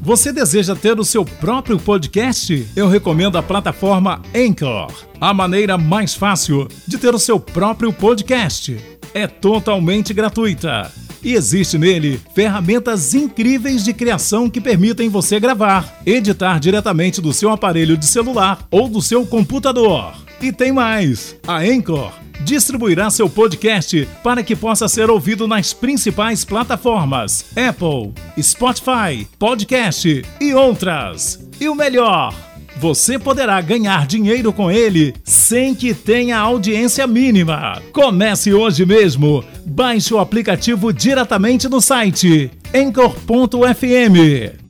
Você deseja ter o seu próprio podcast? Eu recomendo a plataforma Anchor, a maneira mais fácil de ter o seu próprio podcast. É totalmente gratuita e existe nele ferramentas incríveis de criação que permitem você gravar, editar diretamente do seu aparelho de celular ou do seu computador. E tem mais! A Anchor distribuirá seu podcast para que possa ser ouvido nas principais plataformas Apple, Spotify, Podcast e outras. E o melhor, você poderá ganhar dinheiro com ele sem que tenha audiência mínima. Comece hoje mesmo. Baixe o aplicativo diretamente no site Anchor.fm.